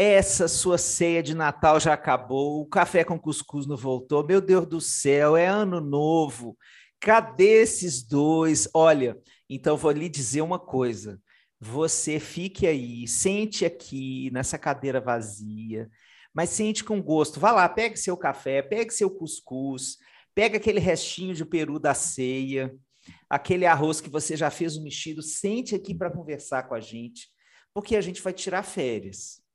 essa sua ceia de Natal já acabou, o café com cuscuz não voltou. Meu Deus do céu, é ano novo. Cadê esses dois? Olha, então vou lhe dizer uma coisa. Você fique aí, sente aqui nessa cadeira vazia, mas sente com gosto. Vá lá, pegue seu café, pegue seu cuscuz, pega aquele restinho de peru da ceia, aquele arroz que você já fez o mexido, sente aqui para conversar com a gente, porque a gente vai tirar férias.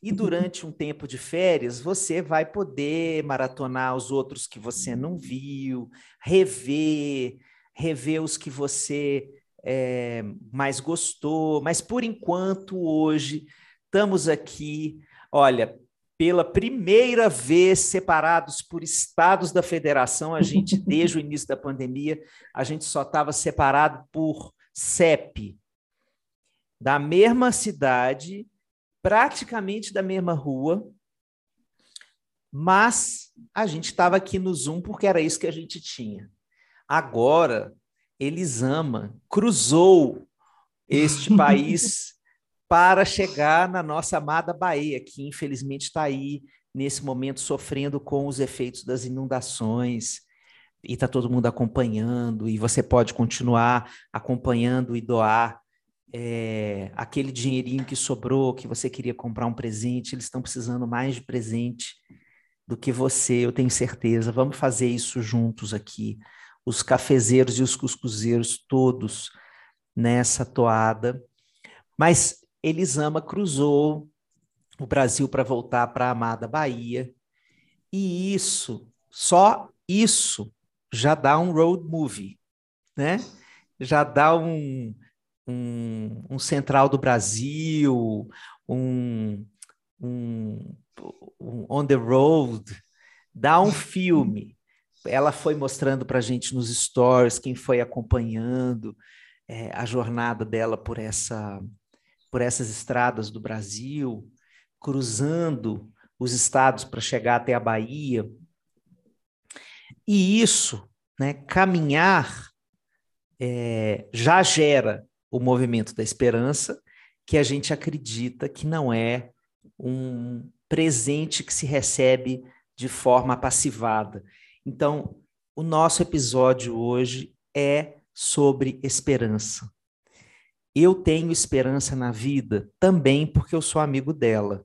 E durante um tempo de férias, você vai poder maratonar os outros que você não viu, rever, rever os que você é, mais gostou. Mas por enquanto, hoje, estamos aqui, olha, pela primeira vez separados por estados da federação. A gente, desde o início da pandemia, a gente só estava separado por CEP, da mesma cidade praticamente da mesma rua, mas a gente estava aqui no Zoom porque era isso que a gente tinha. Agora, Elisama cruzou este país para chegar na nossa amada Bahia, que infelizmente está aí nesse momento sofrendo com os efeitos das inundações. E está todo mundo acompanhando, e você pode continuar acompanhando e doar é, aquele dinheirinho que sobrou, que você queria comprar um presente, eles estão precisando mais de presente do que você, eu tenho certeza. Vamos fazer isso juntos aqui, os cafezeiros e os cuscuzeiros todos nessa toada. Mas Elisama cruzou o Brasil para voltar para a amada Bahia, e isso, só isso, já dá um road movie, né? Já dá um, um, um Central do Brasil, um, um, um On the Road, dá um filme. Ela foi mostrando para a gente nos stories, quem foi acompanhando é, a jornada dela por, essa, por essas estradas do Brasil, cruzando os estados para chegar até a Bahia. E isso, né, caminhar, é, já gera o movimento da esperança, que a gente acredita que não é um presente que se recebe de forma passivada. Então, o nosso episódio hoje é sobre esperança. Eu tenho esperança na vida também porque eu sou amigo dela.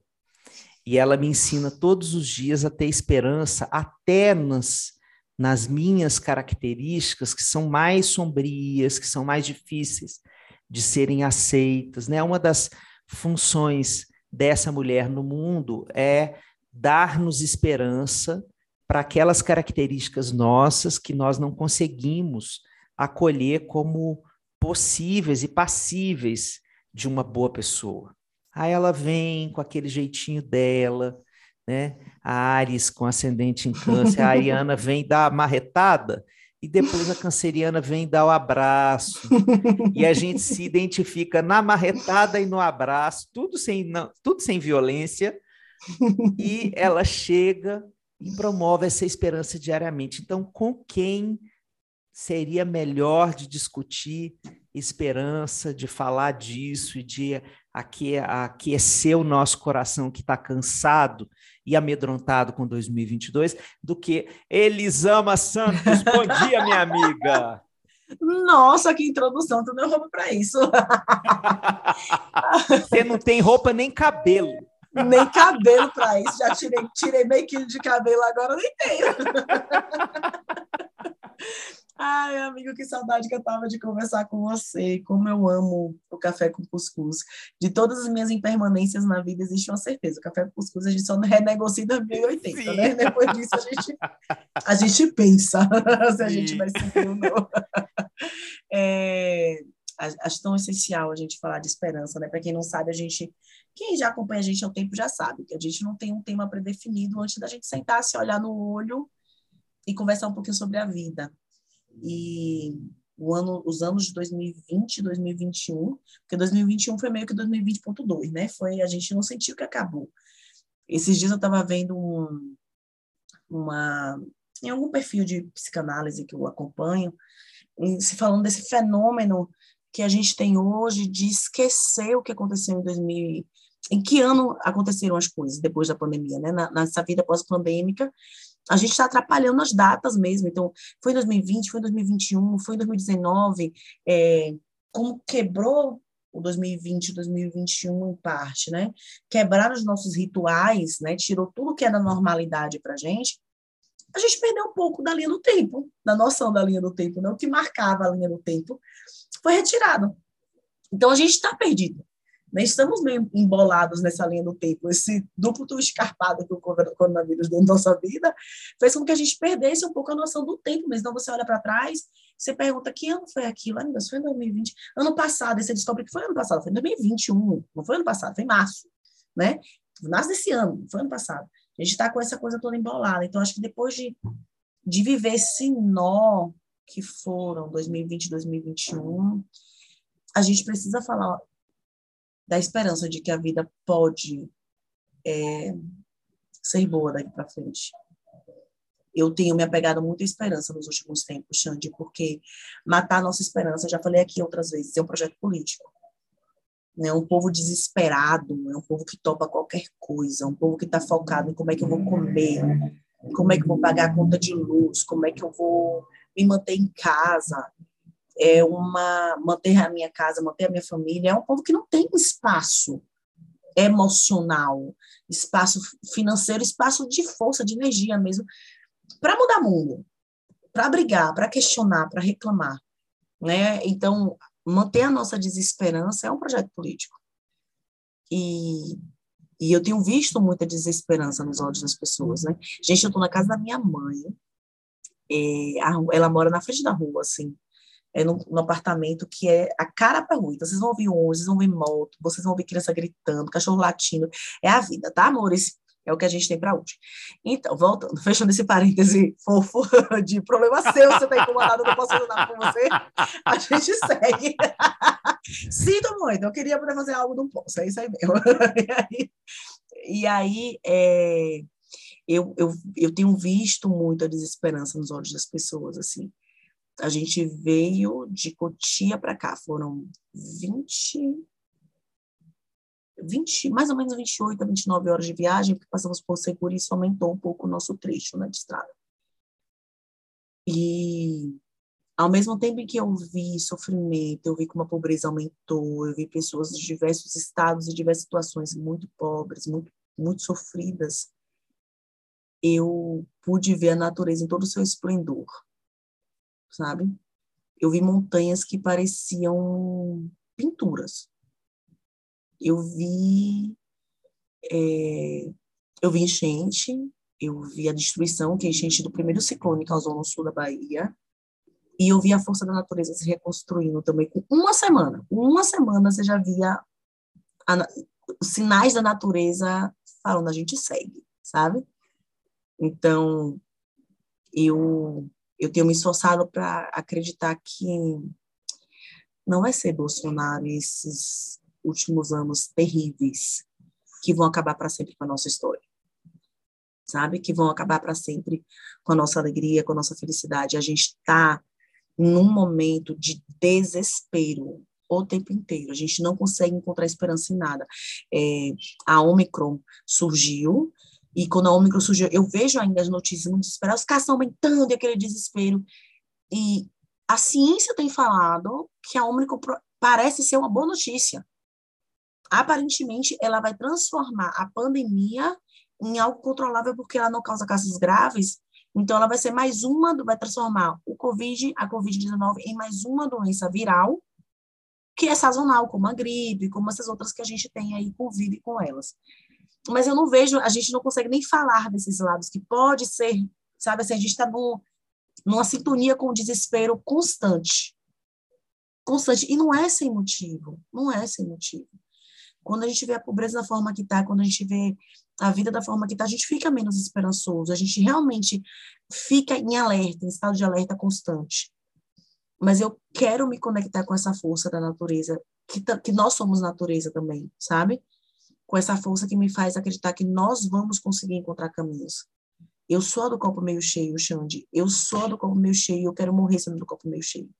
E ela me ensina todos os dias a ter esperança, até nas, nas minhas características que são mais sombrias, que são mais difíceis de serem aceitas, né? Uma das funções dessa mulher no mundo é dar-nos esperança para aquelas características nossas que nós não conseguimos acolher como possíveis e passíveis de uma boa pessoa. Aí ela vem com aquele jeitinho dela, né? A Ares com ascendente em câncer, a Ariana vem dar marretada e depois a canceriana vem dar o abraço, e a gente se identifica na marretada e no abraço, tudo sem, tudo sem violência, e ela chega e promove essa esperança diariamente. Então, com quem seria melhor de discutir esperança, de falar disso e de aquecer o nosso coração que está cansado e amedrontado com 2022 do que Elisama Santos. Bom dia, minha amiga. Nossa, que introdução, tu não roupa para isso. Você não tem roupa nem cabelo. Nem cabelo para isso. Já tirei, tirei meio quilo de cabelo, agora nem tenho. Ai, amigo, que saudade que eu tava de conversar com você. Como eu amo o café com cuscuz. De todas as minhas impermanências na vida, existe uma certeza. O café com cuscuz a gente só renegocia em 2080, Sim. né? Depois disso a gente, a gente pensa se a gente vai seguir ou não. É, acho tão essencial a gente falar de esperança, né? Para quem não sabe, a gente, quem já acompanha a gente há um tempo já sabe que a gente não tem um tema predefinido antes da gente sentar, se olhar no olho e conversar um pouquinho sobre a vida. E ano, os anos de 2020 e 2021, porque 2021 foi meio que 2020.2, né? Foi, a gente não sentiu que acabou. Esses dias eu estava vendo um, uma, em algum perfil de psicanálise que eu acompanho, se falando desse fenômeno que a gente tem hoje de esquecer o que aconteceu em 2000, em que ano aconteceram as coisas depois da pandemia, né? Nessa vida pós-pandêmica, a gente está atrapalhando as datas mesmo. Então, foi em 2020, foi em 2021, foi em 2019, é, como quebrou o 2020 e 2021 em parte, né? Quebraram os nossos rituais, né? Tirou tudo que era normalidade para a gente. A gente perdeu um pouco da linha do tempo, da noção da linha do tempo, né? O que marcava a linha do tempo foi retirado. Então, a gente está perdido. Né? Estamos meio embolados nessa linha do tempo. Esse duplo escarpado que o coronavírus deu na nossa vida fez com que a gente perdesse um pouco a noção do tempo. Mas então você olha para trás, você pergunta que ano foi aquilo? Ai, meu Deus, foi em 2020. Ano passado, e você descobre que foi ano passado, foi em 2021. Não foi ano passado, foi em março. Né? Março desse ano, foi ano passado. A gente está com essa coisa toda embolada. Então, acho que depois de, de viver esse nó que foram 2020 2021, a gente precisa falar da esperança de que a vida pode é, ser boa daqui para frente. Eu tenho me apegado muito à esperança nos últimos tempos, Xande, porque matar a nossa esperança, já falei aqui outras vezes, é um projeto político. É um povo desesperado, é um povo que topa qualquer coisa, é um povo que está focado em como é que eu vou comer, como é que eu vou pagar a conta de luz, como é que eu vou me manter em casa, é uma manter a minha casa, manter a minha família, é um povo que não tem espaço emocional, espaço financeiro, espaço de força, de energia mesmo, para mudar mundo, para brigar, para questionar, para reclamar, né? Então, manter a nossa desesperança é um projeto político. E, e eu tenho visto muita desesperança nos olhos das pessoas, né? Gente, eu estou na casa da minha mãe, é, ela mora na frente da rua, assim, é, no, apartamento que é a cara para rua. Então, vocês vão ouvir ônibus, vocês vão ouvir moto, vocês vão ouvir criança gritando, cachorro latindo. É a vida, tá, amores? É o que a gente tem para hoje. Então, voltando, fechando esse parêntese fofo de problema seu, você está incomodado, eu não posso ajudar com você, a gente segue. Sinto muito, eu queria poder fazer algo, não posso, é isso aí mesmo. E aí, e aí é, eu, eu, eu tenho visto muito a desesperança nos olhos das pessoas, assim a gente veio de Cotia para cá, foram 20, 20, mais ou menos 28 a 29 horas de viagem, porque passamos por Seguro e isso aumentou um pouco o nosso trecho né, de estrada. E ao mesmo tempo em que eu vi sofrimento, eu vi como a pobreza aumentou, eu vi pessoas de diversos estados e diversas situações muito pobres, muito, muito sofridas, eu pude ver a natureza em todo o seu esplendor sabe? Eu vi montanhas que pareciam pinturas. Eu vi é, eu vi enchente, eu vi a destruição que a enchente do primeiro ciclone causou no sul da Bahia, e eu vi a força da natureza se reconstruindo também com uma semana. Uma semana você já via a, sinais da natureza falando, a gente segue, sabe? Então, eu eu tenho me esforçado para acreditar que não vai ser Bolsonaro esses últimos anos terríveis que vão acabar para sempre com a nossa história. Sabe? Que vão acabar para sempre com a nossa alegria, com a nossa felicidade. A gente está num momento de desespero o tempo inteiro. A gente não consegue encontrar esperança em nada. É, a Omicron surgiu, e quando a Ômicron surgiu, eu vejo ainda as notícias muito desesperadas, os caras estão aumentando e aquele desespero. E a ciência tem falado que a Ômicron parece ser uma boa notícia. Aparentemente, ela vai transformar a pandemia em algo controlável porque ela não causa casos graves. Então, ela vai ser mais uma, vai transformar o COVID, a Covid-19, em mais uma doença viral que é sazonal, como a gripe, como essas outras que a gente tem aí, convive com elas mas eu não vejo, a gente não consegue nem falar desses lados, que pode ser, sabe assim, a gente está numa sintonia com o desespero constante. Constante. E não é sem motivo, não é sem motivo. Quando a gente vê a pobreza da forma que está, quando a gente vê a vida da forma que está, a gente fica menos esperançoso, a gente realmente fica em alerta, em estado de alerta constante. Mas eu quero me conectar com essa força da natureza, que, que nós somos natureza também, sabe? Com essa força que me faz acreditar que nós vamos conseguir encontrar caminhos. Eu sou do copo meio cheio, Xande. Eu sou do copo meio cheio, eu quero morrer sendo do copo meio cheio.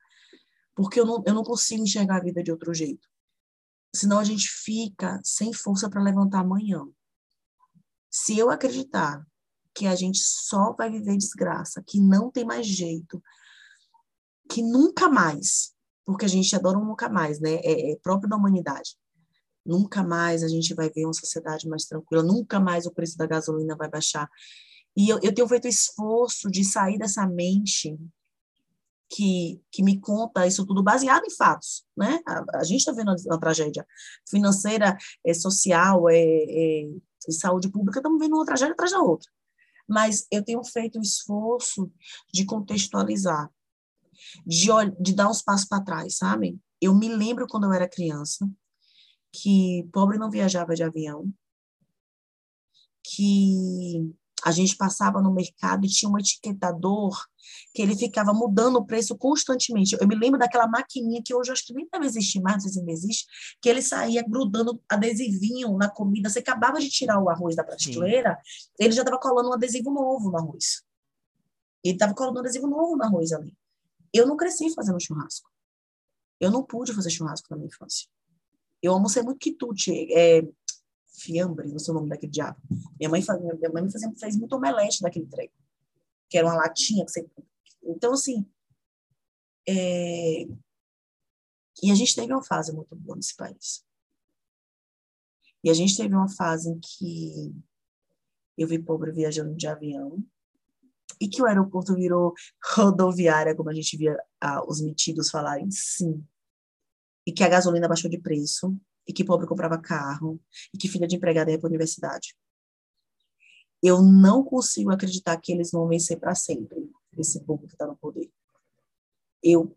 Porque eu não, eu não consigo enxergar a vida de outro jeito. Senão a gente fica sem força para levantar amanhã. Se eu acreditar que a gente só vai viver desgraça, que não tem mais jeito, que nunca mais, porque a gente adora um nunca mais, né? É, é próprio da humanidade. Nunca mais a gente vai ver uma sociedade mais tranquila, nunca mais o preço da gasolina vai baixar. E eu, eu tenho feito esforço de sair dessa mente que, que me conta isso tudo baseado em fatos, né? A, a gente está vendo uma tragédia financeira, é, social, é, é de saúde pública, estamos vendo uma tragédia atrás da outra. Mas eu tenho feito o esforço de contextualizar, de, de dar uns passos para trás, sabe? Eu me lembro quando eu era criança, que pobre não viajava de avião, que a gente passava no mercado e tinha um etiquetador que ele ficava mudando o preço constantemente. Eu me lembro daquela maquininha que hoje acho que nem deve existir mais, não sei se ainda existe, que ele saía grudando adesivinho na comida. Você acabava de tirar o arroz da prateleira, Sim. ele já estava colando um adesivo novo no arroz. Ele estava colando um adesivo novo no arroz ali. Eu não cresci fazendo churrasco. Eu não pude fazer churrasco na minha infância. Eu almocei muito quitute, é, fiambre, não sei o nome daquele diabo. Minha mãe, fazia, minha mãe fazia, fez muito omelete daquele trem, que era uma latinha que você... Então, assim, é... e a gente teve uma fase muito boa nesse país. E a gente teve uma fase em que eu vi pobre viajando de avião, e que o aeroporto virou rodoviária, como a gente via ah, os metidos falarem, sim. E que a gasolina baixou de preço, e que pobre comprava carro, e que filha de empregada ia para a universidade. Eu não consigo acreditar que eles vão vencer para sempre, esse povo que está no poder. Eu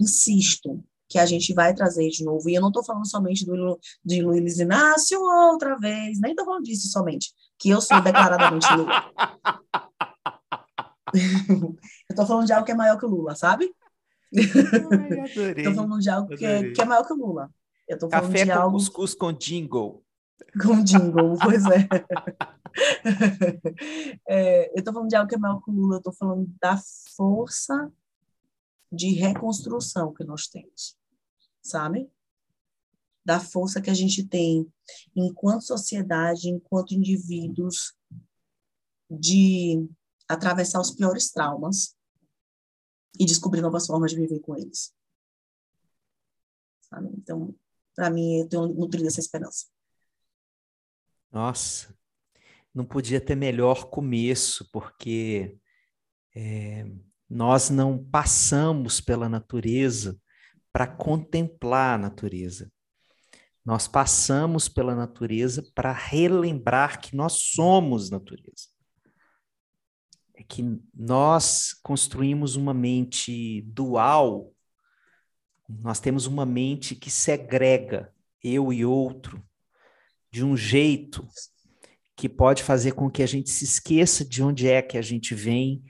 insisto que a gente vai trazer de novo, e eu não estou falando somente do, de Luiz Inácio outra vez, nem estou falando disso somente, que eu sou declaradamente Lula. eu estou falando de algo que é maior que o Lula, sabe? Estou falando de algo que é, que é maior que o Lula. Eu tô falando Café de com algo... cuscuz com jingle. Com jingle, pois é. é. Eu tô falando de algo que é maior que o Lula, eu tô falando da força de reconstrução que nós temos, sabe? Da força que a gente tem enquanto sociedade, enquanto indivíduos, de atravessar os piores traumas e descobrir novas formas de viver com eles. Sabe? Então, para mim, eu tenho nutrido essa esperança. Nossa, não podia ter melhor começo, porque é, nós não passamos pela natureza para contemplar a natureza. Nós passamos pela natureza para relembrar que nós somos natureza. É que nós construímos uma mente dual nós temos uma mente que segrega eu e outro de um jeito que pode fazer com que a gente se esqueça de onde é que a gente vem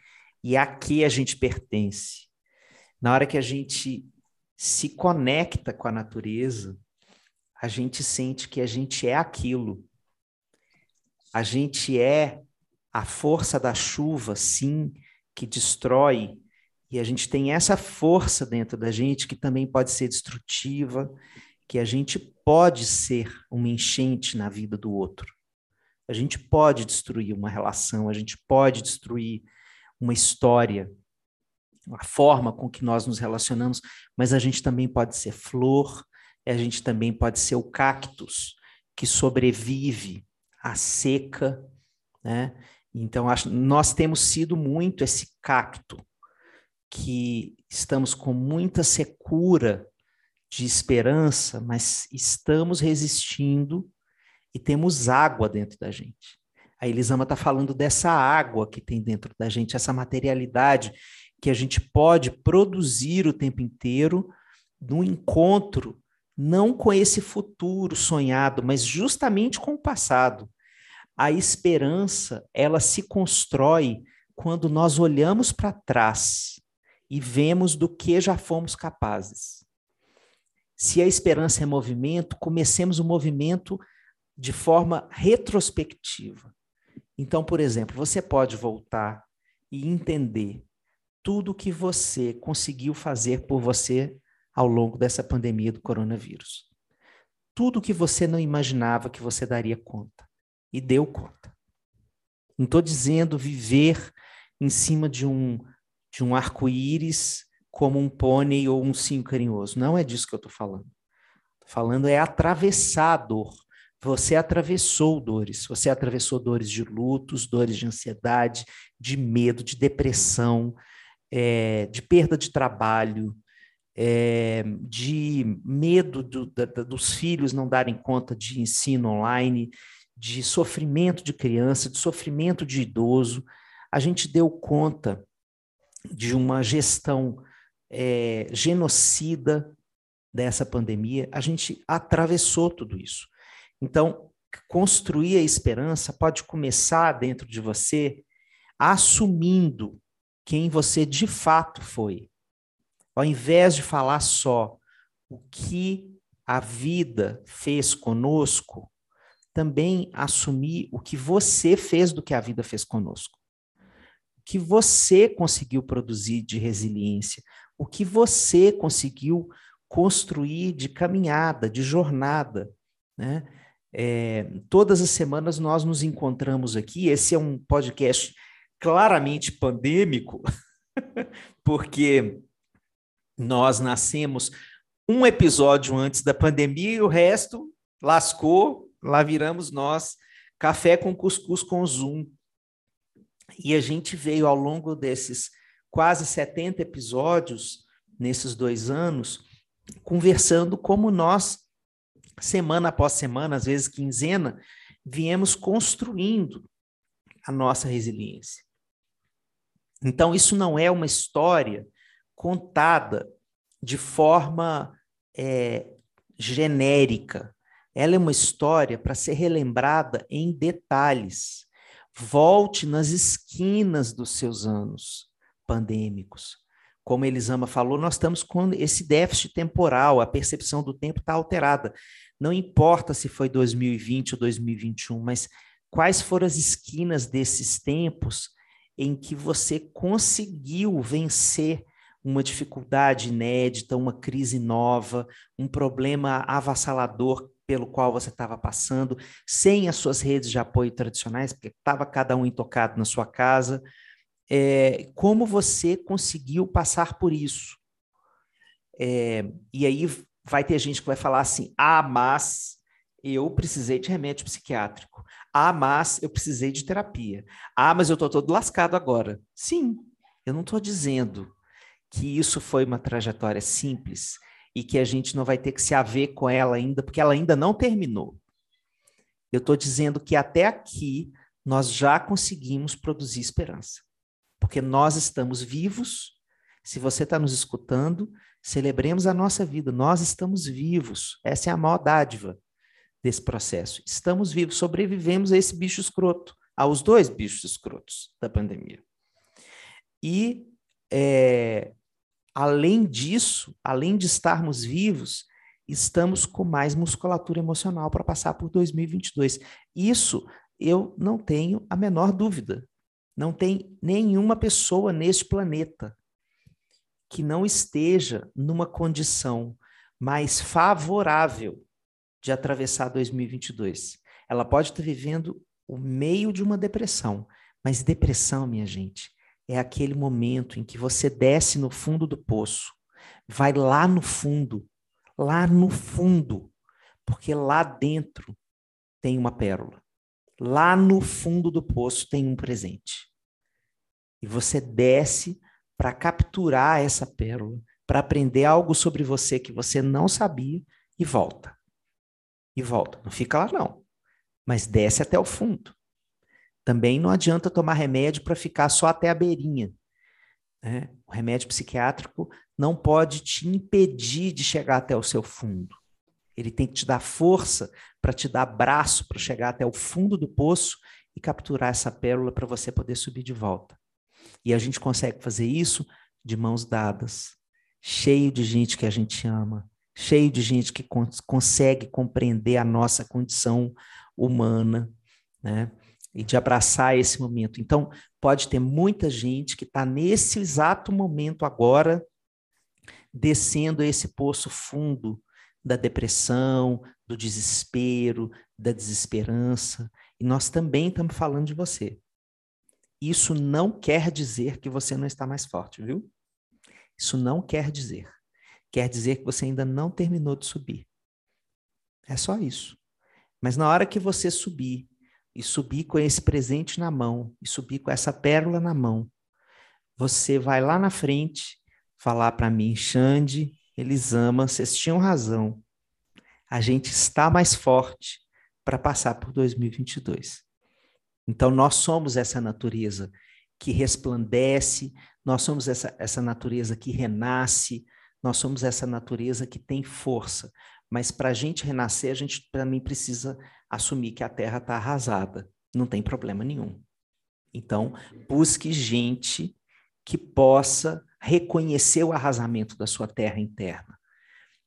e a que a gente pertence. Na hora que a gente se conecta com a natureza, a gente sente que a gente é aquilo. A gente é a força da chuva, sim, que destrói e a gente tem essa força dentro da gente que também pode ser destrutiva, que a gente pode ser uma enchente na vida do outro. A gente pode destruir uma relação, a gente pode destruir uma história, a forma com que nós nos relacionamos, mas a gente também pode ser flor, a gente também pode ser o cactus que sobrevive à seca, né? Então, acho, nós temos sido muito esse cacto que estamos com muita secura de esperança, mas estamos resistindo e temos água dentro da gente. A Elisama está falando dessa água que tem dentro da gente, essa materialidade que a gente pode produzir o tempo inteiro no encontro não com esse futuro sonhado, mas justamente com o passado. A esperança, ela se constrói quando nós olhamos para trás e vemos do que já fomos capazes. Se a esperança é movimento, comecemos o movimento de forma retrospectiva. Então, por exemplo, você pode voltar e entender tudo que você conseguiu fazer por você ao longo dessa pandemia do coronavírus. Tudo que você não imaginava que você daria conta e deu conta. Não estou dizendo viver em cima de um de um arco-íris como um pônei ou um cinho carinhoso. Não é disso que eu estou falando. Tô falando é atravessar a dor. Você atravessou dores. Você atravessou dores de lutos, dores de ansiedade, de medo, de depressão, é, de perda de trabalho, é, de medo do, da, dos filhos não darem conta de ensino online, de sofrimento de criança, de sofrimento de idoso. A gente deu conta de uma gestão é, genocida dessa pandemia, a gente atravessou tudo isso. Então, construir a esperança pode começar dentro de você assumindo quem você de fato foi. Ao invés de falar só o que a vida fez conosco, também assumir o que você fez do que a vida fez conosco. O que você conseguiu produzir de resiliência, o que você conseguiu construir de caminhada, de jornada, né? É, todas as semanas nós nos encontramos aqui. Esse é um podcast claramente pandêmico, porque nós nascemos um episódio antes da pandemia e o resto lascou, lá viramos nós, café com cuscuz com Zoom. E a gente veio ao longo desses quase 70 episódios, nesses dois anos, conversando como nós, semana após semana, às vezes quinzena, viemos construindo a nossa resiliência. Então, isso não é uma história contada de forma é, genérica. Ela é uma história para ser relembrada em detalhes. Volte nas esquinas dos seus anos pandêmicos. Como Elisama falou, nós estamos com esse déficit temporal, a percepção do tempo está alterada. Não importa se foi 2020 ou 2021, mas quais foram as esquinas desses tempos em que você conseguiu vencer uma dificuldade inédita, uma crise nova, um problema avassalador pelo qual você estava passando, sem as suas redes de apoio tradicionais, porque estava cada um intocado na sua casa. É, como você conseguiu passar por isso? É, e aí vai ter gente que vai falar assim: ah, mas eu precisei de remédio psiquiátrico. Ah, mas eu precisei de terapia. Ah, mas eu estou todo lascado agora. Sim, eu não estou dizendo que isso foi uma trajetória simples e que a gente não vai ter que se haver com ela ainda, porque ela ainda não terminou. Eu estou dizendo que até aqui nós já conseguimos produzir esperança, porque nós estamos vivos. Se você está nos escutando, celebremos a nossa vida. Nós estamos vivos. Essa é a maior dádiva desse processo. Estamos vivos, sobrevivemos a esse bicho escroto, aos dois bichos escrotos da pandemia. E é, Além disso, além de estarmos vivos, estamos com mais musculatura emocional para passar por 2022. Isso eu não tenho a menor dúvida. Não tem nenhuma pessoa neste planeta que não esteja numa condição mais favorável de atravessar 2022. Ela pode estar vivendo o meio de uma depressão, mas depressão, minha gente, é aquele momento em que você desce no fundo do poço, vai lá no fundo, lá no fundo, porque lá dentro tem uma pérola. Lá no fundo do poço tem um presente. E você desce para capturar essa pérola, para aprender algo sobre você que você não sabia e volta. E volta. Não fica lá, não. Mas desce até o fundo. Também não adianta tomar remédio para ficar só até a beirinha. Né? O remédio psiquiátrico não pode te impedir de chegar até o seu fundo. Ele tem que te dar força para te dar braço para chegar até o fundo do poço e capturar essa pérola para você poder subir de volta. E a gente consegue fazer isso de mãos dadas, cheio de gente que a gente ama, cheio de gente que cons consegue compreender a nossa condição humana, né? E de abraçar esse momento. Então, pode ter muita gente que está nesse exato momento agora, descendo esse poço fundo da depressão, do desespero, da desesperança. E nós também estamos falando de você. Isso não quer dizer que você não está mais forte, viu? Isso não quer dizer. Quer dizer que você ainda não terminou de subir. É só isso. Mas na hora que você subir, e subir com esse presente na mão, e subir com essa pérola na mão, você vai lá na frente falar para mim, Xande, Elisama, vocês tinham razão. A gente está mais forte para passar por 2022. Então, nós somos essa natureza que resplandece, nós somos essa, essa natureza que renasce, nós somos essa natureza que tem força. Mas para a gente renascer, a gente também precisa assumir que a terra está arrasada. Não tem problema nenhum. Então, busque gente que possa reconhecer o arrasamento da sua terra interna.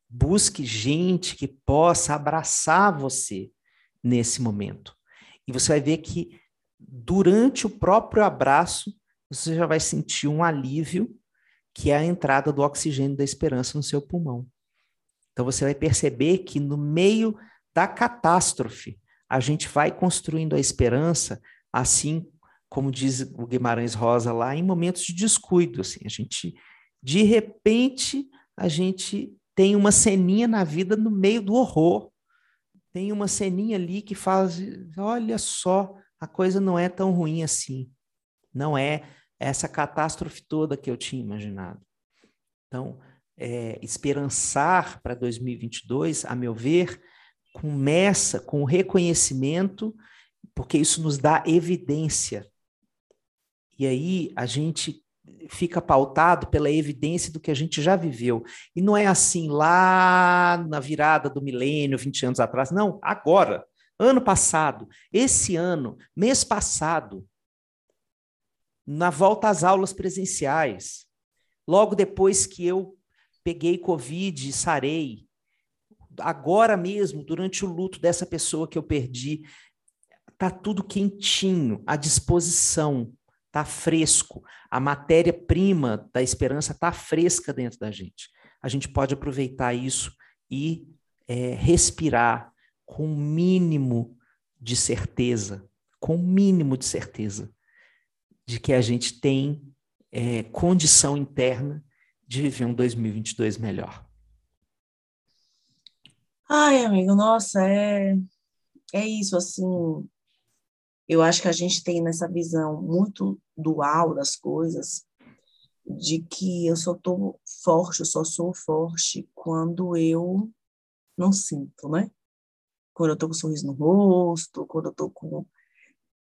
Busque gente que possa abraçar você nesse momento. E você vai ver que durante o próprio abraço, você já vai sentir um alívio, que é a entrada do oxigênio da esperança no seu pulmão. Então você vai perceber que no meio da catástrofe, a gente vai construindo a esperança, assim como diz o Guimarães Rosa lá, em momentos de descuido, assim, a gente de repente a gente tem uma ceninha na vida no meio do horror. Tem uma ceninha ali que faz, olha só, a coisa não é tão ruim assim. Não é essa catástrofe toda que eu tinha imaginado. Então, é, esperançar para 2022, a meu ver, começa com o reconhecimento, porque isso nos dá evidência. E aí a gente fica pautado pela evidência do que a gente já viveu. E não é assim lá na virada do milênio, 20 anos atrás. Não, agora, ano passado, esse ano, mês passado, na volta às aulas presenciais, logo depois que eu peguei Covid e sarei, agora mesmo, durante o luto dessa pessoa que eu perdi, tá tudo quentinho, à disposição, tá fresco. A matéria-prima da esperança tá fresca dentro da gente. A gente pode aproveitar isso e é, respirar com o mínimo de certeza, com o mínimo de certeza de que a gente tem é, condição interna de viver um 2022 melhor. Ai, amigo, nossa, é, é isso, assim, eu acho que a gente tem nessa visão muito dual das coisas, de que eu só tô forte, eu só sou forte quando eu não sinto, né? Quando eu tô com um sorriso no rosto, quando eu tô com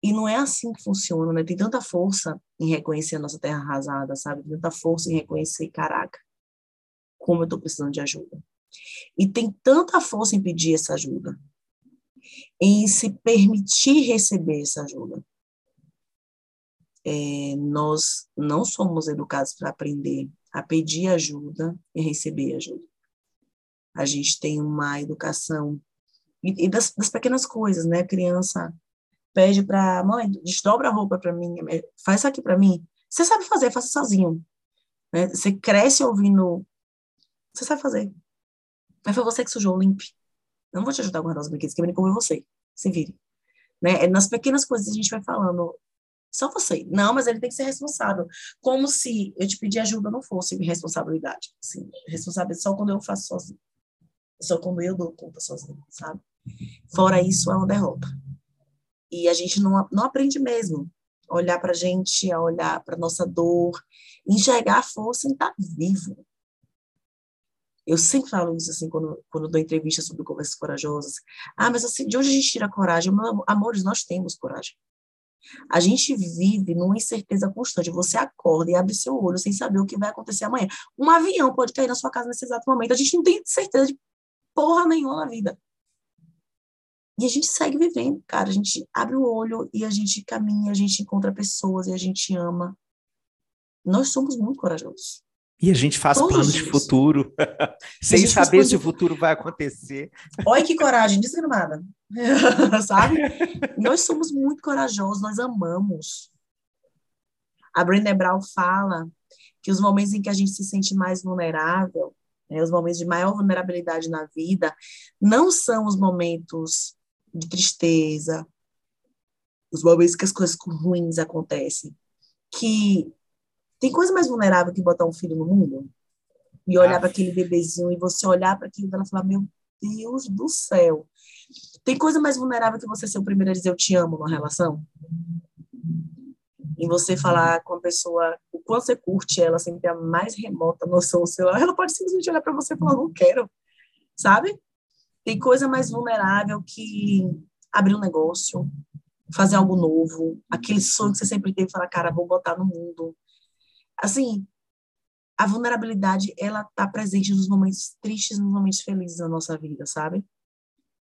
e não é assim que funciona, né? Tem tanta força em reconhecer a nossa terra arrasada, sabe? Tem tanta força em reconhecer, caraca, como eu estou precisando de ajuda. E tem tanta força em pedir essa ajuda, em se permitir receber essa ajuda. É, nós não somos educados para aprender a pedir ajuda e receber ajuda. A gente tem uma educação e, e das, das, pequenas coisas, né? A criança pede para mãe, desdobra a roupa para mim, é, faz isso aqui para mim. Você sabe fazer, faça sozinho. Né? Você cresce ouvindo, você sabe fazer. Mas foi você que sujou, limpe. Eu não vou te ajudar a guardar os brinquedos, que brinco com você. Se vire. Né? É nas pequenas coisas a gente vai falando, só você. Não, mas ele tem que ser responsável. Como se eu te pedir ajuda não fosse responsabilidade. Assim, responsabilidade é só quando eu faço sozinho. Só quando eu dou conta sozinho, sabe? Fora isso, é uma derrota. E a gente não, não aprende mesmo a olhar para gente, a olhar para nossa dor, enxergar a força em estar tá vivo. Eu sempre falo isso assim quando, quando dou entrevista sobre conversas corajosas. Ah, mas assim, de onde a gente tira coragem? Amores, nós temos coragem. A gente vive numa incerteza constante. Você acorda e abre seu olho sem saber o que vai acontecer amanhã. Um avião pode cair na sua casa nesse exato momento. A gente não tem certeza de porra nenhuma na vida. E a gente segue vivendo, cara. A gente abre o olho e a gente caminha, a gente encontra pessoas e a gente ama. Nós somos muito corajosos. E a gente faz Todos planos de futuro, sem saber se o futuro vai acontecer. Olha que coragem, desgramada. Sabe? nós somos muito corajosos, nós amamos. A Brené Brown fala que os momentos em que a gente se sente mais vulnerável, né, os momentos de maior vulnerabilidade na vida, não são os momentos de tristeza, os momentos que as coisas ruins acontecem, que tem coisa mais vulnerável que botar um filho no mundo? E olhar ah. para aquele bebezinho e você olhar para aquilo e falar: Meu Deus do céu. Tem coisa mais vulnerável que você ser o primeiro a dizer eu te amo numa relação? E você falar com a pessoa o quanto você curte ela sem ter a mais remota noção seu, ela pode simplesmente olhar para você e falar: Não quero. Sabe? Tem coisa mais vulnerável que abrir um negócio, fazer algo novo, aquele sonho que você sempre teve, falar, cara, vou botar no mundo, assim, a vulnerabilidade, ela tá presente nos momentos tristes, nos momentos felizes da nossa vida, sabe?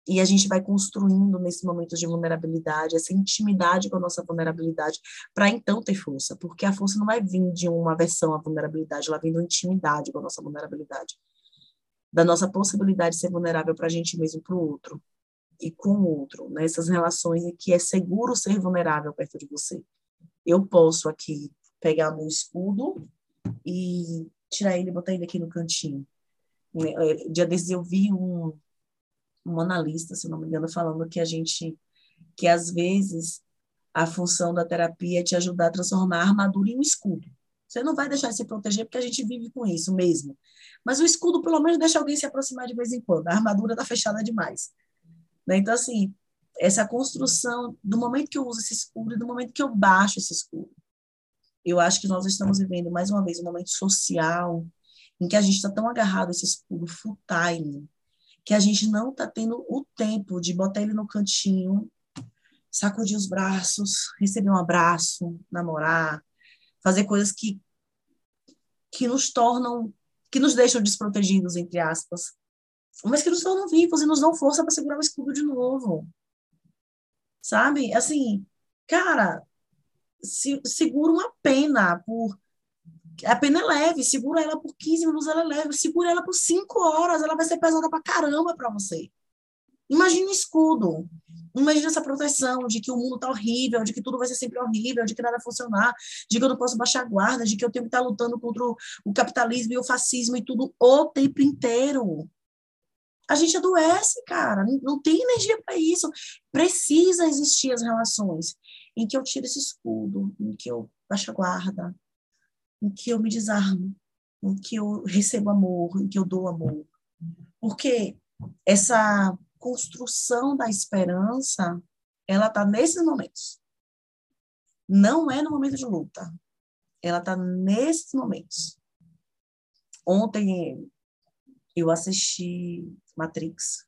E a gente vai construindo nesses momentos de vulnerabilidade, essa intimidade com a nossa vulnerabilidade, para então ter força, porque a força não vai vir de uma versão à vulnerabilidade, ela vem da intimidade com a nossa vulnerabilidade, da nossa possibilidade de ser vulnerável para a gente mesmo, para o outro e com o outro, nessas né? relações em que é seguro ser vulnerável perto de você. Eu posso aqui pegar meu escudo e tirar ele e botar ele aqui no cantinho. É, dia desses eu vi um, um analista, se não me engano, falando que a gente, que às vezes a função da terapia é te ajudar a transformar a armadura em um escudo. Você não vai deixar de se proteger porque a gente vive com isso mesmo. Mas o escudo, pelo menos, deixa alguém se aproximar de vez em quando. A armadura está fechada demais. Né? Então, assim, essa construção, do momento que eu uso esse escudo e do momento que eu baixo esse escudo. Eu acho que nós estamos vivendo, mais uma vez, um momento social em que a gente está tão agarrado a esse escudo full time, que a gente não está tendo o tempo de botar ele no cantinho, sacudir os braços, receber um abraço, namorar, fazer coisas que, que nos tornam, que nos deixam desprotegidos, entre aspas, mas que nos tornam vivos e nos dão força para segurar o escudo de novo. Sabe? Assim, cara, se, segura uma pena por. A pena é leve, segura ela por 15 minutos, ela é leve, segura ela por 5 horas, ela vai ser pesada pra caramba para você. Imagina escudo. Imagina essa proteção de que o mundo tá horrível, de que tudo vai ser sempre horrível, de que nada vai funcionar, de que eu não posso baixar a guarda, de que eu tenho que estar tá lutando contra o, o capitalismo e o fascismo e tudo o tempo inteiro. A gente adoece, cara. Não tem energia para isso. Precisa existir as relações em que eu tiro esse escudo, em que eu baixo a guarda, em que eu me desarmo, em que eu recebo amor, em que eu dou amor. Porque essa construção da esperança, ela está nesses momentos. Não é no momento de luta. Ela está nesses momentos. Ontem eu assisti Matrix,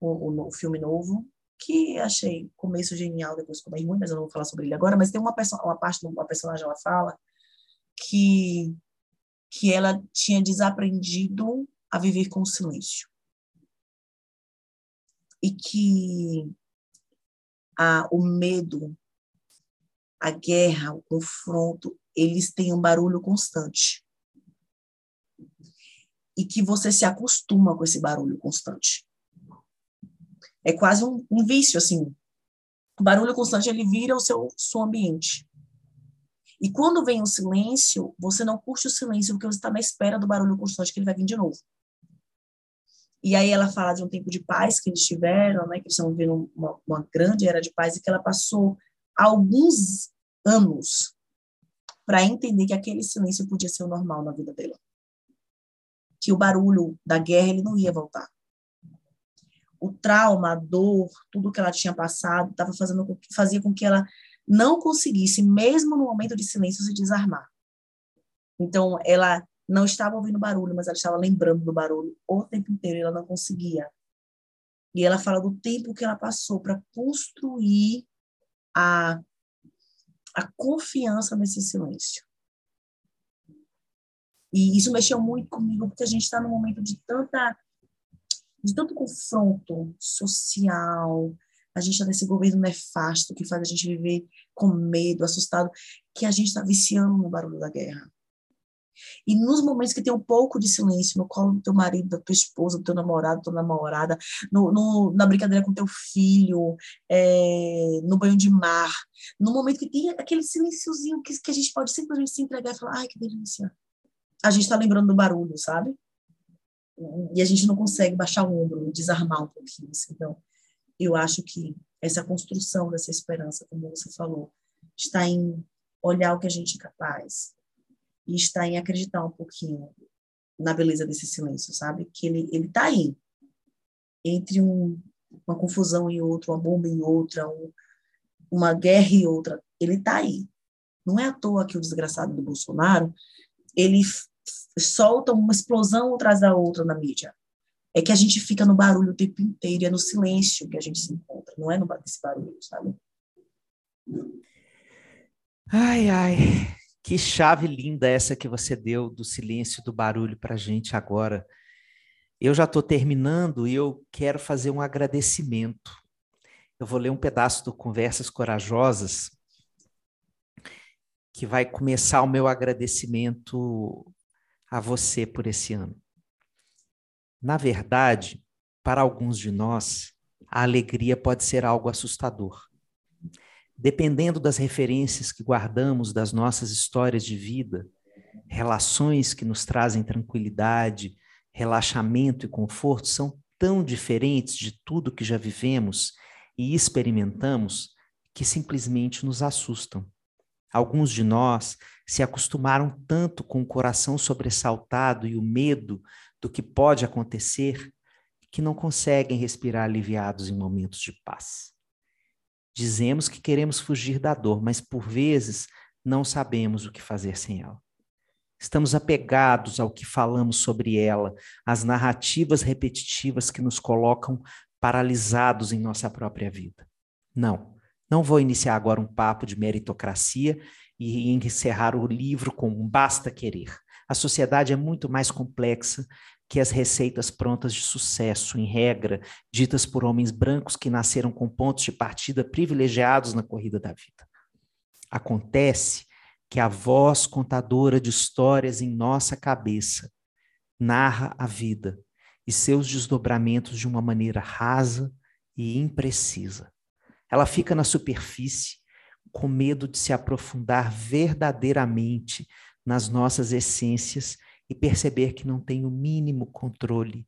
o, o, o filme novo, que achei começo genial, depois ficou bem ruim, mas eu não vou falar sobre ele agora, mas tem uma, uma parte uma personagem, ela fala que, que ela tinha desaprendido a viver com o silêncio. E que o medo, a guerra, o confronto, eles têm um barulho constante. E que você se acostuma com esse barulho constante é quase um, um vício, assim. O barulho constante, ele vira o seu, seu ambiente. E quando vem o silêncio, você não curte o silêncio porque você está na espera do barulho constante que ele vai vir de novo. E aí ela fala de um tempo de paz que eles tiveram, né, que eles estão vivendo uma, uma grande era de paz e que ela passou alguns anos para entender que aquele silêncio podia ser o normal na vida dela. Que o barulho da guerra ele não ia voltar o trauma, a dor, tudo que ela tinha passado, tava fazendo fazia com que ela não conseguisse, mesmo no momento de silêncio, se desarmar. Então, ela não estava ouvindo barulho, mas ela estava lembrando do barulho o tempo inteiro e ela não conseguia. E ela fala do tempo que ela passou para construir a, a confiança nesse silêncio. E isso mexeu muito comigo, porque a gente está num momento de tanta de tanto confronto social, a gente está nesse governo nefasto que faz a gente viver com medo, assustado, que a gente está viciando no barulho da guerra. E nos momentos que tem um pouco de silêncio no colo do teu marido, da tua esposa, do teu namorado, da tua namorada, no, no, na brincadeira com teu filho, é, no banho de mar, no momento que tem aquele silenciozinho que, que a gente pode simplesmente se entregar e falar, ai, que delícia. A gente está lembrando do barulho, sabe? E a gente não consegue baixar o ombro, desarmar um pouquinho. Assim. Então, eu acho que essa construção dessa esperança, como você falou, está em olhar o que a gente é capaz, e está em acreditar um pouquinho na beleza desse silêncio, sabe? Que ele ele tá aí entre um, uma confusão e outra, uma bomba e outra, um, uma guerra e outra, ele tá aí. Não é à toa que o desgraçado do Bolsonaro ele solta uma explosão atrás da outra na mídia. É que a gente fica no barulho o tempo inteiro, é no silêncio que a gente se encontra, não é no barulho, sabe? Ai, ai. Que chave linda essa que você deu do silêncio do barulho para a gente agora. Eu já estou terminando e eu quero fazer um agradecimento. Eu vou ler um pedaço do Conversas Corajosas, que vai começar o meu agradecimento a você por esse ano. Na verdade, para alguns de nós, a alegria pode ser algo assustador dependendo das referências que guardamos das nossas histórias de vida, relações que nos trazem tranquilidade, relaxamento e conforto são tão diferentes de tudo que já vivemos e experimentamos que simplesmente nos assustam. Alguns de nós se acostumaram tanto com o coração sobressaltado e o medo do que pode acontecer que não conseguem respirar aliviados em momentos de paz. Dizemos que queremos fugir da dor, mas por vezes não sabemos o que fazer sem ela. Estamos apegados ao que falamos sobre ela, às narrativas repetitivas que nos colocam paralisados em nossa própria vida. Não, não vou iniciar agora um papo de meritocracia e encerrar o livro com um basta querer. A sociedade é muito mais complexa que as receitas prontas de sucesso, em regra, ditas por homens brancos que nasceram com pontos de partida privilegiados na corrida da vida. Acontece que a voz contadora de histórias em nossa cabeça narra a vida e seus desdobramentos de uma maneira rasa e imprecisa. Ela fica na superfície, com medo de se aprofundar verdadeiramente nas nossas essências e perceber que não tem o mínimo controle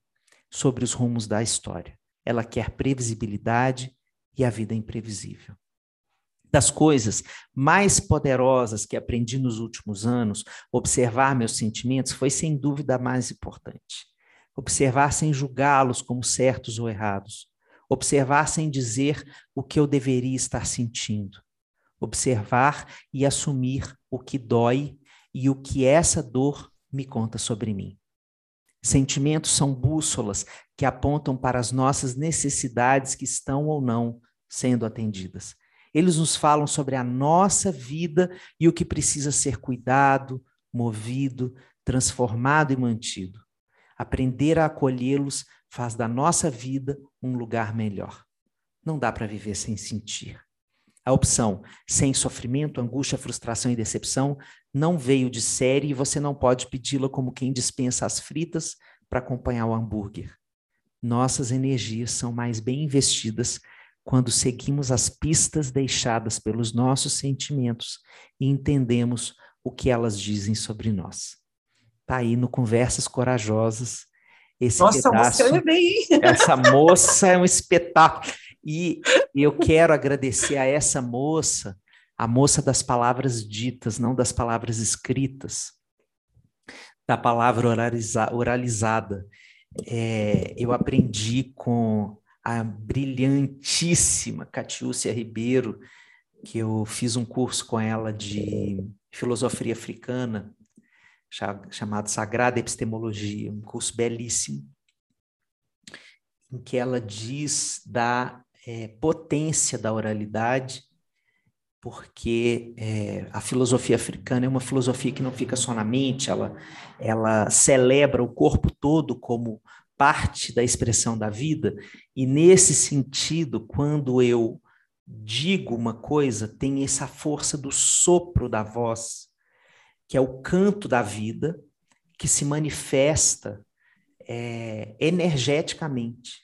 sobre os rumos da história. Ela quer previsibilidade e a vida é imprevisível. Das coisas mais poderosas que aprendi nos últimos anos, observar meus sentimentos foi sem dúvida a mais importante. Observar sem julgá-los como certos ou errados. Observar sem dizer o que eu deveria estar sentindo. Observar e assumir o que dói e o que essa dor me conta sobre mim. Sentimentos são bússolas que apontam para as nossas necessidades que estão ou não sendo atendidas. Eles nos falam sobre a nossa vida e o que precisa ser cuidado, movido, transformado e mantido. Aprender a acolhê-los faz da nossa vida um lugar melhor. Não dá para viver sem sentir. A opção sem sofrimento, angústia, frustração e decepção não veio de série e você não pode pedi-la como quem dispensa as fritas para acompanhar o hambúrguer. Nossas energias são mais bem investidas quando seguimos as pistas deixadas pelos nossos sentimentos e entendemos o que elas dizem sobre nós. Tá aí no Conversas Corajosas. Esse Nossa, pedaço, moça, bem. essa moça é um espetáculo. E eu quero agradecer a essa moça, a moça das palavras ditas, não das palavras escritas, da palavra oraliza, oralizada. É, eu aprendi com a brilhantíssima Catiúcia Ribeiro, que eu fiz um curso com ela de filosofia africana, chamado Sagrada Epistemologia, um curso belíssimo, em que ela diz da é, potência da oralidade, porque é, a filosofia africana é uma filosofia que não fica só na mente, ela, ela celebra o corpo todo como parte da expressão da vida, e nesse sentido, quando eu digo uma coisa, tem essa força do sopro da voz, que é o canto da vida, que se manifesta é, energeticamente,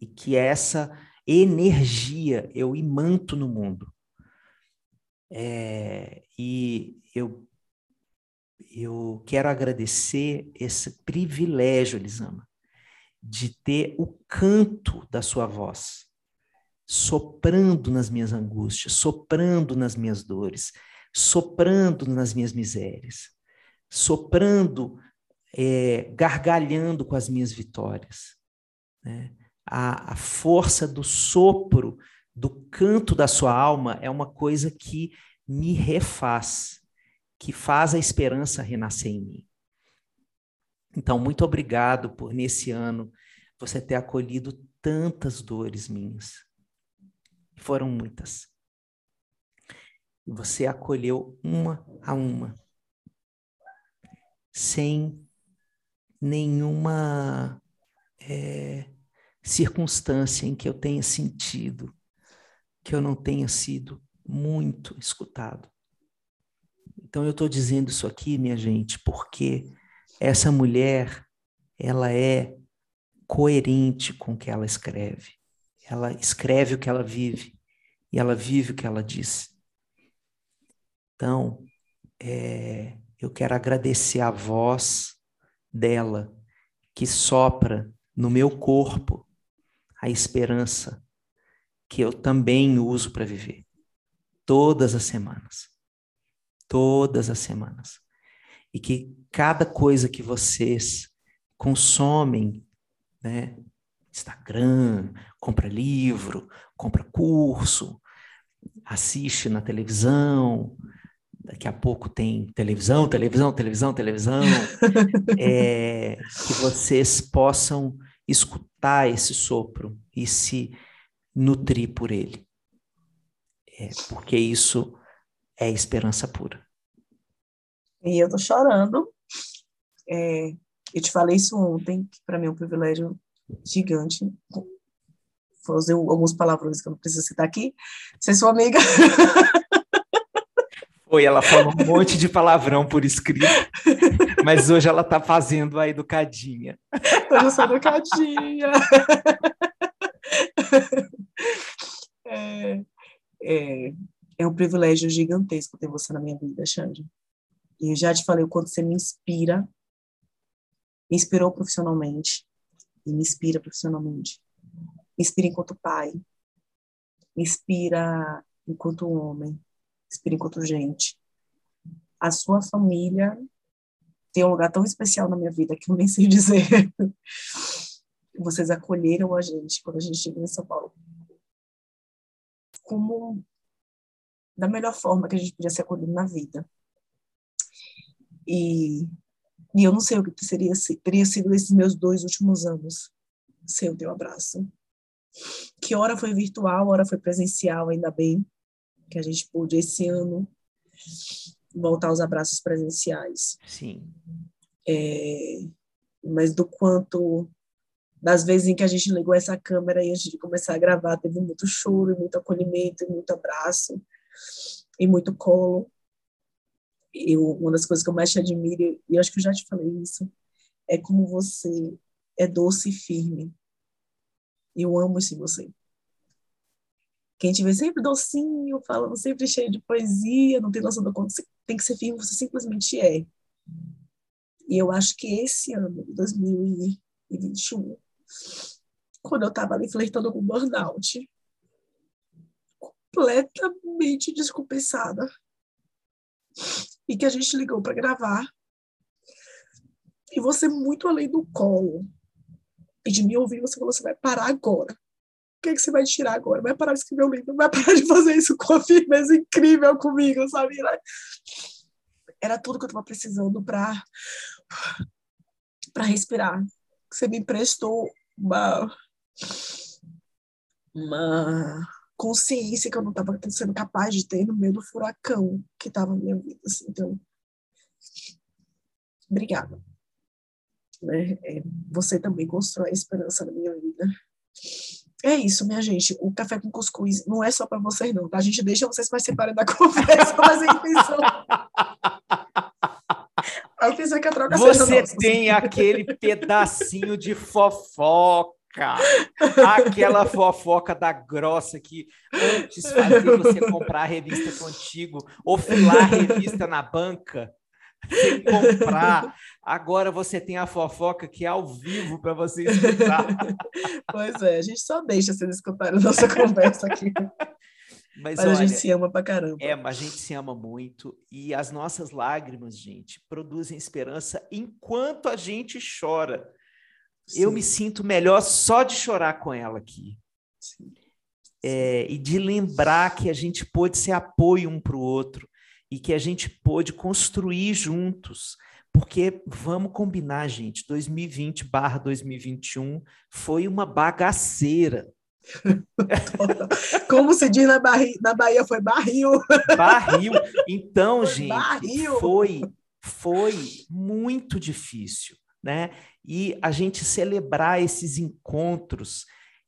e que essa energia eu imanto no mundo. É, e eu, eu quero agradecer esse privilégio, Elisama, de ter o canto da sua voz soprando nas minhas angústias, soprando nas minhas dores, soprando nas minhas misérias, soprando, é, gargalhando com as minhas vitórias. Né? A, a força do sopro, do canto da sua alma é uma coisa que me refaz, que faz a esperança renascer em mim. Então, muito obrigado por, nesse ano, você ter acolhido tantas dores minhas foram muitas. E você acolheu uma a uma, sem nenhuma é, circunstância em que eu tenha sentido que eu não tenha sido muito escutado. Então eu estou dizendo isso aqui, minha gente, porque essa mulher ela é coerente com o que ela escreve ela escreve o que ela vive e ela vive o que ela diz. Então, é, eu quero agradecer a voz dela que sopra no meu corpo a esperança que eu também uso para viver todas as semanas. Todas as semanas. E que cada coisa que vocês consomem, né, Instagram, compra livro, compra curso, assiste na televisão. Daqui a pouco tem televisão, televisão, televisão, televisão. é, que vocês possam escutar esse sopro e se nutrir por ele. É, porque isso é esperança pura. E eu tô chorando. É, eu te falei isso ontem, que para mim é um privilégio gigante. Vou usar alguns palavrões que eu não preciso citar aqui. Ser sua amiga. Foi, ela falou um monte de palavrão por escrito, mas hoje ela está fazendo a educadinha. Hoje eu educadinha. É, é, é um privilégio gigantesco ter você na minha vida, Xande. E eu já te falei o quanto você me inspira, me inspirou profissionalmente, e me inspira profissionalmente. Me inspira enquanto pai, me inspira enquanto homem, me inspira enquanto gente. A sua família tem um lugar tão especial na minha vida que eu nem sei dizer. Vocês acolheram a gente quando a gente chegou em São Paulo. Como da melhor forma que a gente podia ser acolhido na vida. E e eu não sei o que seria, teria sido esses meus dois últimos anos sem o teu abraço. Que hora foi virtual, hora foi presencial, ainda bem que a gente pôde esse ano voltar aos abraços presenciais. Sim. É, mas do quanto das vezes em que a gente ligou essa câmera e a gente começar a gravar, teve muito choro, muito acolhimento, muito abraço e muito colo eu, uma das coisas que eu mais te admiro, e acho que eu já te falei isso, é como você é doce e firme. Eu amo esse você. Quem te vê sempre docinho, falando sempre cheio de poesia, não tem noção do quanto tem que ser firme, você simplesmente é. E eu acho que esse ano, 2021, quando eu estava ali flertando com burnout, completamente descompensada, e que a gente ligou para gravar. E você, muito além do colo, e de me ouvir, você falou: você vai parar agora. O que, é que você vai tirar agora? Vai parar de escrever um livro, vai parar de fazer isso com a firmeza incrível comigo, sabe? Era tudo que eu estava precisando para para respirar. Você me emprestou uma uma consciência que eu não estava sendo capaz de ter no meio do furacão que estava na minha vida. Assim. Então, obrigada. Né? É, você também constrói a esperança na minha vida. É isso, minha gente. O café com cuscuz não é só para vocês, não, tá? A gente deixa vocês participar da conversa, mas a intenção. A intenção é que a troca Você seja nossa. tem aquele pedacinho de fofoca. Aquela fofoca da grossa que antes fazia você comprar a revista contigo ou filar a revista na banca sem comprar. Agora você tem a fofoca que é ao vivo para você escutar. Pois é, a gente só deixa vocês escutarem a nossa conversa aqui. Mas, mas olha, a gente se ama pra caramba. É, a gente se ama muito e as nossas lágrimas, gente, produzem esperança enquanto a gente chora. Sim. Eu me sinto melhor só de chorar com ela aqui. Sim. É, e de lembrar que a gente pôde ser apoio um para o outro e que a gente pôde construir juntos. Porque vamos combinar, gente, 2020 barra 2021 foi uma bagaceira. Como se diz na, Bahia, na Bahia, foi barril. Barril. Então, foi gente, barril. foi foi muito difícil, né? E a gente celebrar esses encontros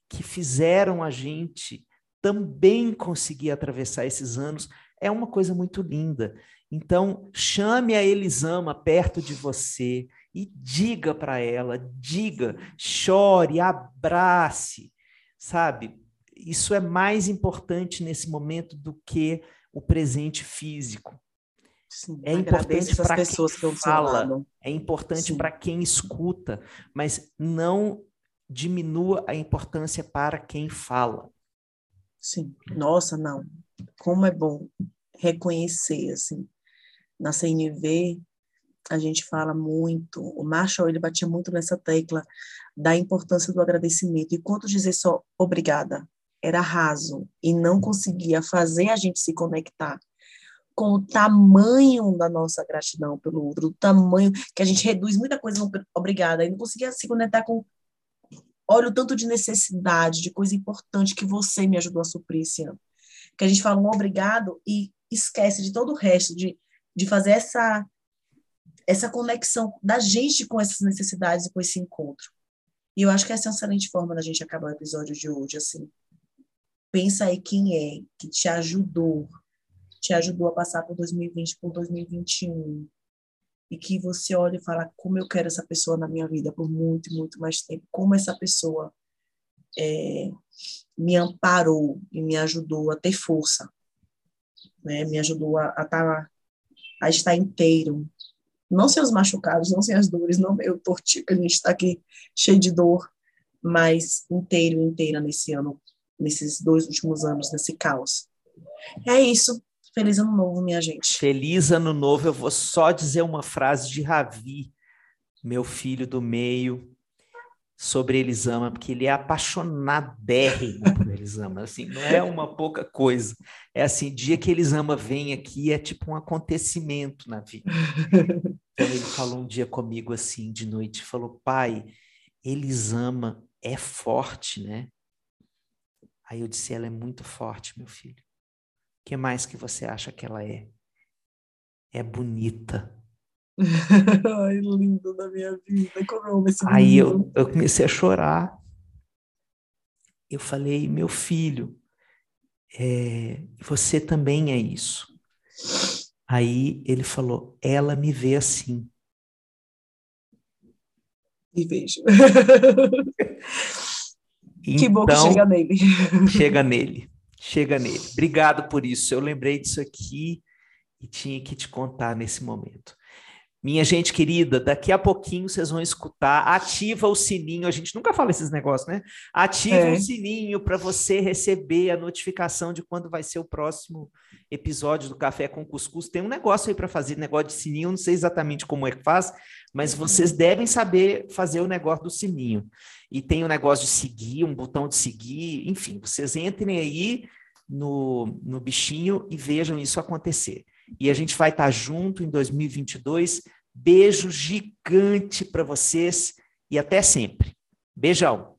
que fizeram a gente também conseguir atravessar esses anos é uma coisa muito linda. Então, chame a Elisama perto de você e diga para ela, diga, chore, abrace, sabe? Isso é mais importante nesse momento do que o presente físico. Sim, é importante para quem fala, é importante para quem escuta, mas não diminua a importância para quem fala. Sim, nossa, não como é bom reconhecer, assim. Na CNV, a gente fala muito, o Marshall, ele batia muito nessa tecla da importância do agradecimento. E quanto dizer só obrigada era raso e não conseguia fazer a gente se conectar com o tamanho da nossa gratidão pelo outro, o tamanho que a gente reduz muita coisa no obrigada, e não conseguia se conectar com olha o tanto de necessidade, de coisa importante que você me ajudou a suprir esse ano que a gente fala um obrigado e esquece de todo o resto, de, de fazer essa, essa conexão da gente com essas necessidades e com esse encontro. E eu acho que essa é uma excelente forma da gente acabar o episódio de hoje, assim. Pensa aí quem é que te ajudou, te ajudou a passar por 2020, por 2021, e que você olha e fala como eu quero essa pessoa na minha vida por muito, muito mais tempo, como essa pessoa é, me amparou e me ajudou a ter força, né? Me ajudou a, a, tá, a estar inteiro, não sem os machucados, não sem as dores, não eu tortinho que a gente está aqui cheio de dor, mas inteiro, inteira nesse ano, nesses dois últimos anos, nesse caos. É isso. Feliz ano novo, minha gente. Feliz ano novo. Eu vou só dizer uma frase de Ravi, meu filho do meio, sobre Elisama, porque ele é apaixonadérrimo por Elisama, assim, não é uma pouca coisa. É assim, dia que Elisama vem aqui é tipo um acontecimento na vida. Então ele falou um dia comigo assim, de noite, falou: "Pai, Elisama é forte, né?" Aí eu disse: "Ela é muito forte, meu filho. O que mais que você acha que ela é? É bonita." Ai, lindo da minha vida. Como eu amo esse Aí eu, eu comecei a chorar. Eu falei, meu filho, é, você também é isso. Aí ele falou, ela me vê assim. E vejo. então, que bom que chega nele. chega nele, chega nele. Obrigado por isso. Eu lembrei disso aqui e tinha que te contar nesse momento. Minha gente querida, daqui a pouquinho vocês vão escutar. Ativa o sininho. A gente nunca fala esses negócios, né? Ativa é. o sininho para você receber a notificação de quando vai ser o próximo episódio do Café com Cuscuz. Tem um negócio aí para fazer, negócio de sininho. Não sei exatamente como é que faz, mas vocês devem saber fazer o negócio do sininho. E tem o negócio de seguir, um botão de seguir. Enfim, vocês entrem aí no, no bichinho e vejam isso acontecer e a gente vai estar junto em 2022. Beijo gigante para vocês e até sempre. Beijão.